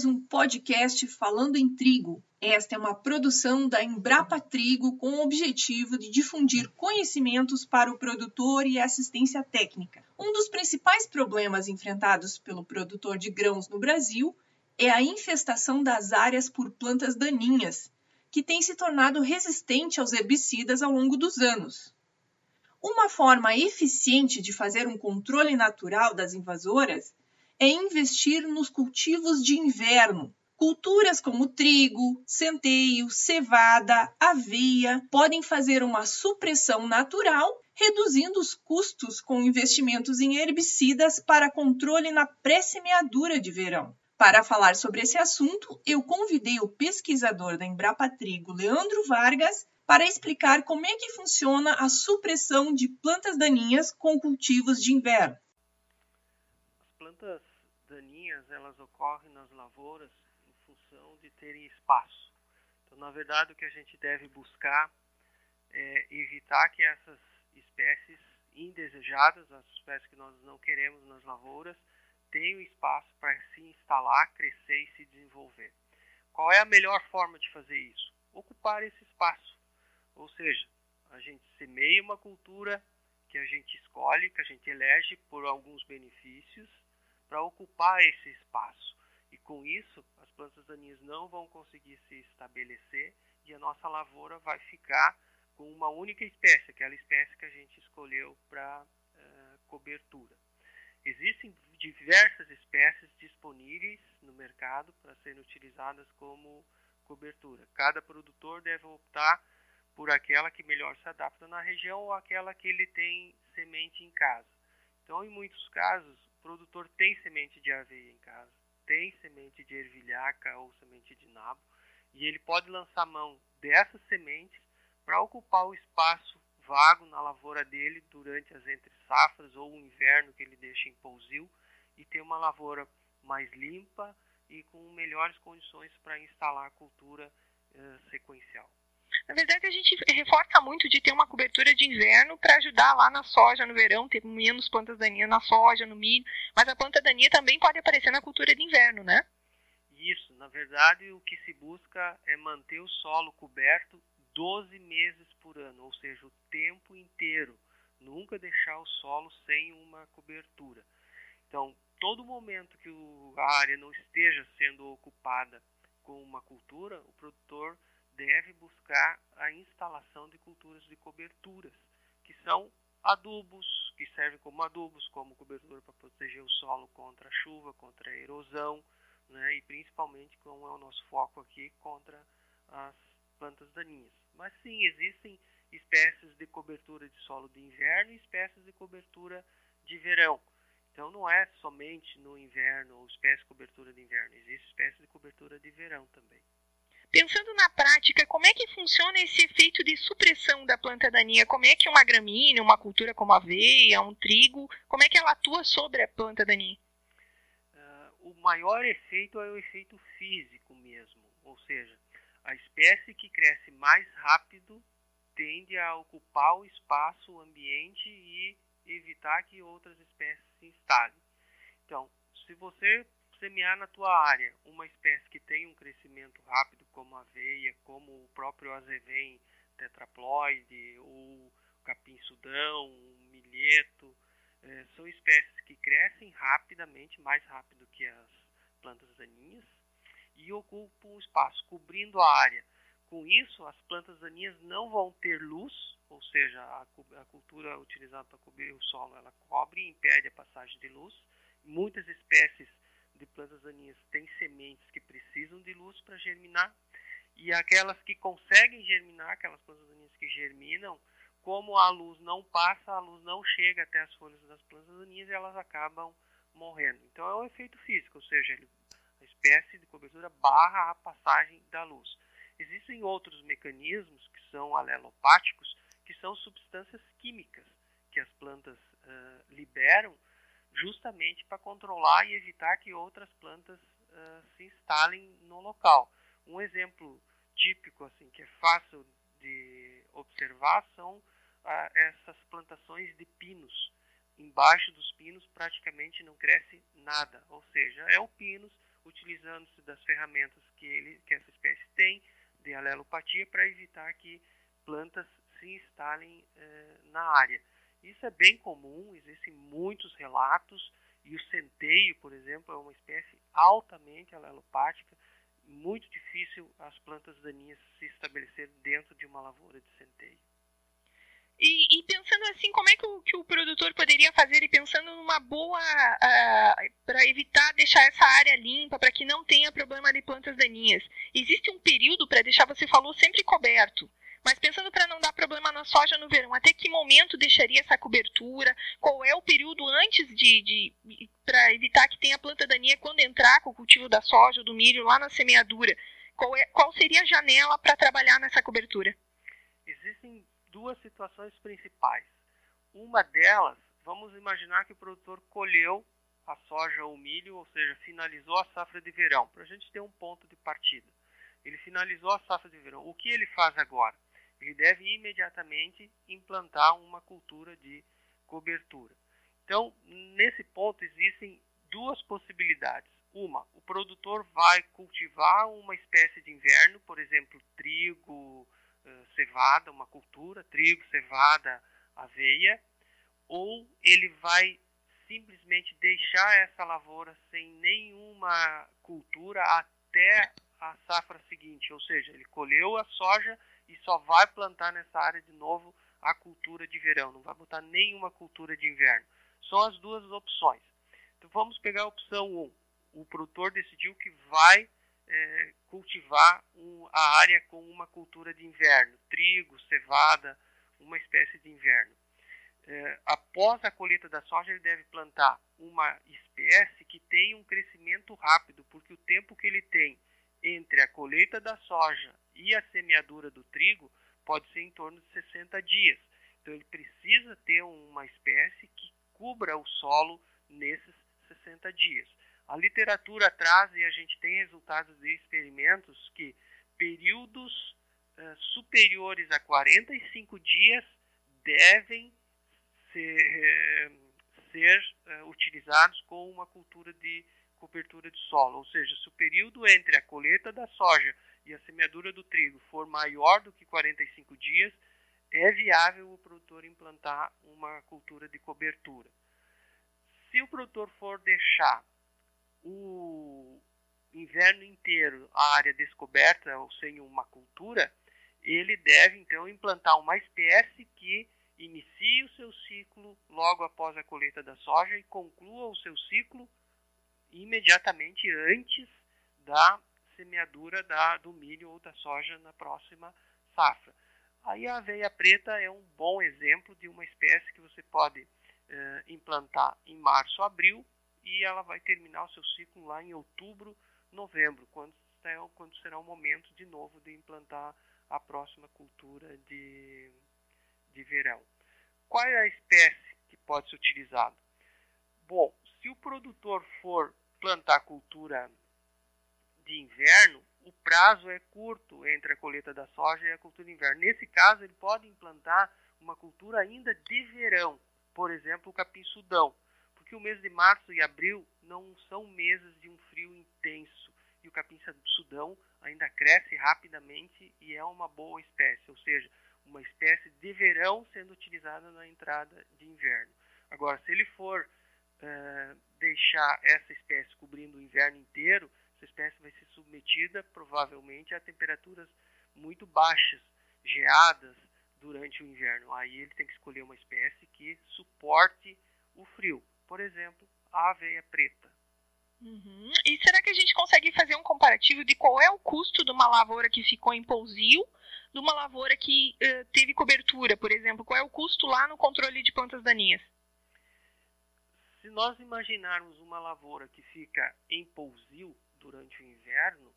mais um podcast falando em trigo. Esta é uma produção da Embrapa Trigo com o objetivo de difundir conhecimentos para o produtor e assistência técnica. Um dos principais problemas enfrentados pelo produtor de grãos no Brasil é a infestação das áreas por plantas daninhas, que tem se tornado resistente aos herbicidas ao longo dos anos. Uma forma eficiente de fazer um controle natural das invasoras é investir nos cultivos de inverno. Culturas como trigo, centeio, cevada, aveia podem fazer uma supressão natural, reduzindo os custos com investimentos em herbicidas para controle na pré-semeadura de verão. Para falar sobre esse assunto, eu convidei o pesquisador da Embrapa Trigo, Leandro Vargas, para explicar como é que funciona a supressão de plantas daninhas com cultivos de inverno. As plantas daninhas elas ocorrem nas lavouras em função de terem espaço. Então, na verdade, o que a gente deve buscar é evitar que essas espécies indesejadas, as espécies que nós não queremos nas lavouras, tenham espaço para se instalar, crescer e se desenvolver. Qual é a melhor forma de fazer isso? Ocupar esse espaço. Ou seja, a gente semeia uma cultura que a gente escolhe, que a gente elege por alguns benefícios, para ocupar esse espaço. E com isso, as plantas daninhas não vão conseguir se estabelecer e a nossa lavoura vai ficar com uma única espécie, aquela espécie que a gente escolheu para uh, cobertura. Existem diversas espécies disponíveis no mercado para serem utilizadas como cobertura. Cada produtor deve optar por aquela que melhor se adapta na região ou aquela que ele tem semente em casa. Então, em muitos casos, o produtor tem semente de aveia em casa, tem semente de ervilhaca ou semente de nabo, e ele pode lançar mão dessas sementes para ocupar o espaço vago na lavoura dele durante as entre safras ou o inverno que ele deixa em pousio e ter uma lavoura mais limpa e com melhores condições para instalar a cultura uh, sequencial. Na verdade, a gente reforça muito de ter uma cobertura de inverno para ajudar lá na soja no verão, ter menos plantas daninhas na soja, no milho, mas a planta daninha também pode aparecer na cultura de inverno, né? Isso, na verdade, o que se busca é manter o solo coberto 12 meses por ano, ou seja, o tempo inteiro. Nunca deixar o solo sem uma cobertura. Então, todo momento que a área não esteja sendo ocupada com uma cultura, o produtor deve buscar a instalação de culturas de coberturas, que são adubos, que servem como adubos, como cobertura para proteger o solo contra a chuva, contra a erosão, né, e principalmente, como é o nosso foco aqui, contra as plantas daninhas. Mas sim, existem espécies de cobertura de solo de inverno e espécies de cobertura de verão. Então não é somente no inverno ou espécie de cobertura de inverno, existe espécie de cobertura de verão também. Pensando na prática, como é que funciona esse efeito de supressão da planta daninha? Como é que uma gramínea, uma cultura como a aveia, um trigo, como é que ela atua sobre a planta daninha? Uh, o maior efeito é o efeito físico mesmo, ou seja, a espécie que cresce mais rápido tende a ocupar o espaço, o ambiente e evitar que outras espécies se instalem. Então, se você semear na tua área uma espécie que tem um crescimento rápido, como a aveia, como o próprio azevém tetraploide, ou capim-sudão, o milheto, é, são espécies que crescem rapidamente, mais rápido que as plantas daninhas, e ocupam o espaço, cobrindo a área. Com isso, as plantas daninhas não vão ter luz, ou seja, a, a cultura utilizada para cobrir o solo, ela cobre e impede a passagem de luz. Muitas espécies de plantas daninhas têm sementes que precisam de luz para germinar e aquelas que conseguem germinar, aquelas plantas daninhas que germinam, como a luz não passa, a luz não chega até as folhas das plantas daninhas e elas acabam morrendo. Então é um efeito físico, ou seja, a espécie de cobertura barra a passagem da luz. Existem outros mecanismos que são alelopáticos, que são substâncias químicas que as plantas uh, liberam justamente para controlar e evitar que outras plantas uh, se instalem no local. Um exemplo típico assim que é fácil de observar são uh, essas plantações de pinos. Embaixo dos pinos praticamente não cresce nada, ou seja, é o pinus, utilizando-se das ferramentas que, ele, que essa espécie tem de alelopatia para evitar que plantas se instalem eh, na área. Isso é bem comum, existem muitos relatos, e o centeio, por exemplo, é uma espécie altamente alelopática, muito difícil as plantas daninhas se estabelecerem dentro de uma lavoura de centeio. E, e, pensando assim, como é que o, que o, produtor poderia fazer e pensando numa boa uh, para evitar deixar essa área limpa, para que não tenha problema de plantas daninhas? Existe um período para deixar, você falou, sempre coberto. Mas pensando para não dar problema na soja no verão, até que momento deixaria essa cobertura? Qual é o período antes de, de para evitar que tenha planta daninha quando entrar com o cultivo da soja ou do milho lá na semeadura? Qual, é, qual seria a janela para trabalhar nessa cobertura? Existem duas situações principais. Uma delas, vamos imaginar que o produtor colheu a soja ou o milho, ou seja, finalizou a safra de verão, para a gente ter um ponto de partida. Ele finalizou a safra de verão. O que ele faz agora? Ele deve imediatamente implantar uma cultura de cobertura. Então, nesse ponto, existem duas possibilidades. Uma, o produtor vai cultivar uma espécie de inverno, por exemplo, trigo, eh, cevada, uma cultura, trigo, cevada, aveia, ou ele vai simplesmente deixar essa lavoura sem nenhuma cultura até a safra seguinte, ou seja, ele colheu a soja e só vai plantar nessa área de novo a cultura de verão, não vai botar nenhuma cultura de inverno. São as duas opções. Então vamos pegar a opção 1. O produtor decidiu que vai é, cultivar um, a área com uma cultura de inverno, trigo, cevada, uma espécie de inverno. É, após a colheita da soja, ele deve plantar uma espécie que tenha um crescimento rápido, porque o tempo que ele tem entre a colheita da soja e a semeadura do trigo pode ser em torno de 60 dias. Então ele precisa ter uma espécie que cubra o solo nesses 60 dias. A literatura traz e a gente tem resultados de experimentos que períodos uh, superiores a 45 dias devem ser, uh, ser uh, utilizados com uma cultura de cobertura de solo, ou seja, se o período entre a colheita da soja e a semeadura do trigo for maior do que 45 dias, é viável o produtor implantar uma cultura de cobertura. Se o produtor for deixar o inverno inteiro a área descoberta ou sem uma cultura, ele deve então implantar uma espécie que inicie o seu ciclo logo após a colheita da soja e conclua o seu ciclo imediatamente antes da semeadura da, do milho ou da soja na próxima safra. Aí a aveia preta é um bom exemplo de uma espécie que você pode eh, implantar em março, abril, e ela vai terminar o seu ciclo lá em outubro, novembro, quando, quando será o momento de novo de implantar a próxima cultura de, de verão. Qual é a espécie que pode ser utilizada? Bom, se o produtor for plantar cultura de inverno, o prazo é curto entre a colheita da soja e a cultura de inverno. Nesse caso, ele pode implantar uma cultura ainda de verão, por exemplo, o capim-sudão que o mês de março e abril não são meses de um frio intenso e o capim-sudão ainda cresce rapidamente e é uma boa espécie, ou seja, uma espécie de verão sendo utilizada na entrada de inverno. Agora, se ele for uh, deixar essa espécie cobrindo o inverno inteiro, essa espécie vai ser submetida provavelmente a temperaturas muito baixas, geadas durante o inverno. Aí ele tem que escolher uma espécie que suporte o frio por exemplo, a aveia preta. Uhum. E será que a gente consegue fazer um comparativo de qual é o custo de uma lavoura que ficou em pousio de uma lavoura que uh, teve cobertura, por exemplo? Qual é o custo lá no controle de plantas daninhas? Se nós imaginarmos uma lavoura que fica em pousio durante o inverno,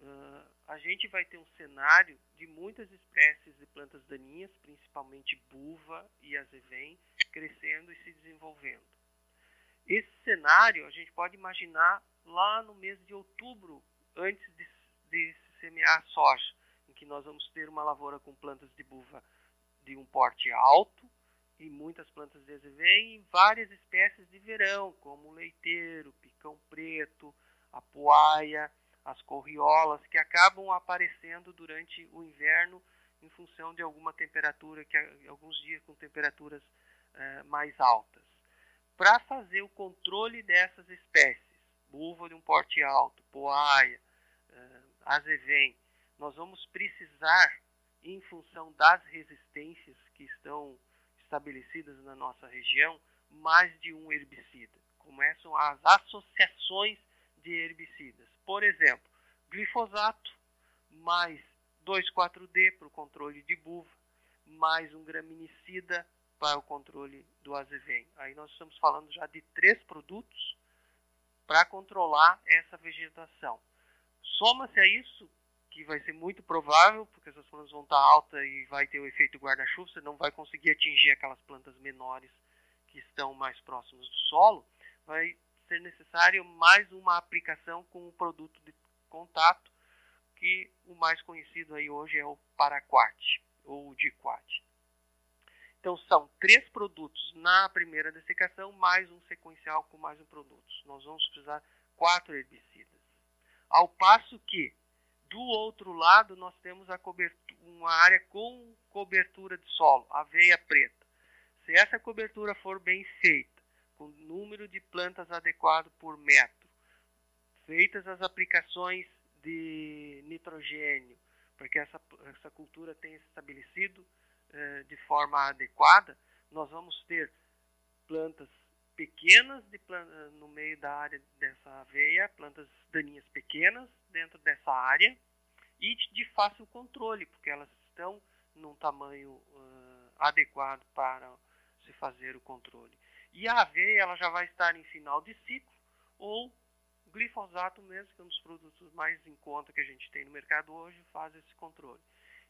uh, a gente vai ter um cenário de muitas espécies de plantas daninhas, principalmente buva e azevém, crescendo e se desenvolvendo. Esse cenário a gente pode imaginar lá no mês de outubro, antes de, de semear soja, em que nós vamos ter uma lavoura com plantas de buva de um porte alto e muitas plantas de azevém e várias espécies de verão, como leiteiro, picão preto, a poaia, as corriolas, que acabam aparecendo durante o inverno em função de alguma temperatura, que alguns dias com temperaturas eh, mais altas. Para fazer o controle dessas espécies, buva de um porte alto, poaia, eh, azevém, nós vamos precisar, em função das resistências que estão estabelecidas na nossa região, mais de um herbicida. Começam as associações de herbicidas. Por exemplo, glifosato mais 2,4-D para o controle de buva, mais um graminicida para o controle do azevém. Aí nós estamos falando já de três produtos para controlar essa vegetação. Soma-se a isso, que vai ser muito provável, porque essas plantas vão estar altas e vai ter o efeito guarda-chuva, você não vai conseguir atingir aquelas plantas menores que estão mais próximas do solo, vai ser necessário mais uma aplicação com o produto de contato, que o mais conhecido aí hoje é o Paraquat, ou o Diquat. Então são três produtos na primeira dessecação, mais um sequencial com mais um produto. Nós vamos precisar quatro herbicidas. Ao passo que do outro lado nós temos uma área com cobertura de solo, aveia preta. Se essa cobertura for bem feita, com número de plantas adequado por metro, feitas as aplicações de nitrogênio, para que essa, essa cultura tenha se estabelecido eh, de forma adequada, nós vamos ter plantas pequenas de planta, no meio da área dessa aveia, plantas daninhas pequenas dentro dessa área e de fácil controle, porque elas estão num tamanho uh, adequado para se fazer o controle. E a aveia ela já vai estar em final de ciclo ou glifosato mesmo, que é um dos produtos mais em conta que a gente tem no mercado hoje, faz esse controle.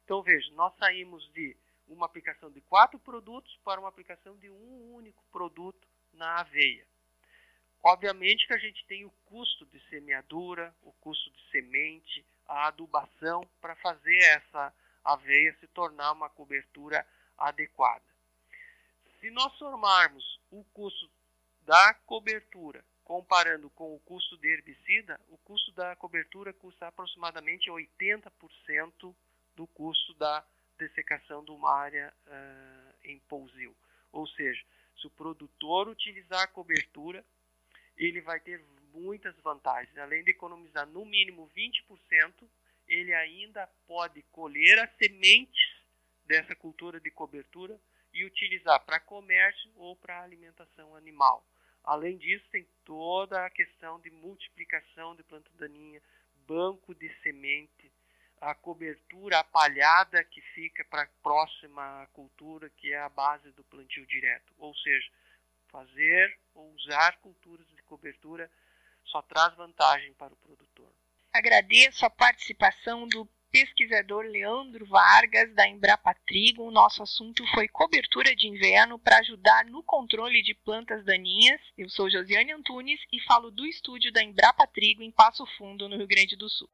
Então veja, nós saímos de uma aplicação de quatro produtos para uma aplicação de um único produto na aveia. Obviamente que a gente tem o custo de semeadura, o custo de semente, a adubação para fazer essa aveia se tornar uma cobertura adequada. Se nós somarmos o custo da cobertura comparando com o custo de herbicida, o custo da cobertura custa aproximadamente 80% do custo da dessecação de uma área uh, em pousio. Ou seja, se o produtor utilizar a cobertura, ele vai ter muitas vantagens. Além de economizar no mínimo 20%, ele ainda pode colher as sementes dessa cultura de cobertura e utilizar para comércio ou para alimentação animal. Além disso, tem toda a questão de multiplicação de planta daninha, banco de semente, a cobertura, a palhada que fica para a próxima cultura, que é a base do plantio direto. Ou seja, fazer ou usar culturas de cobertura só traz vantagem para o produtor. Agradeço a participação do pesquisador Leandro Vargas, da Embrapa Trigo. O nosso assunto foi cobertura de inverno para ajudar no controle de plantas daninhas. Eu sou Josiane Antunes e falo do estúdio da Embrapa Trigo em Passo Fundo, no Rio Grande do Sul.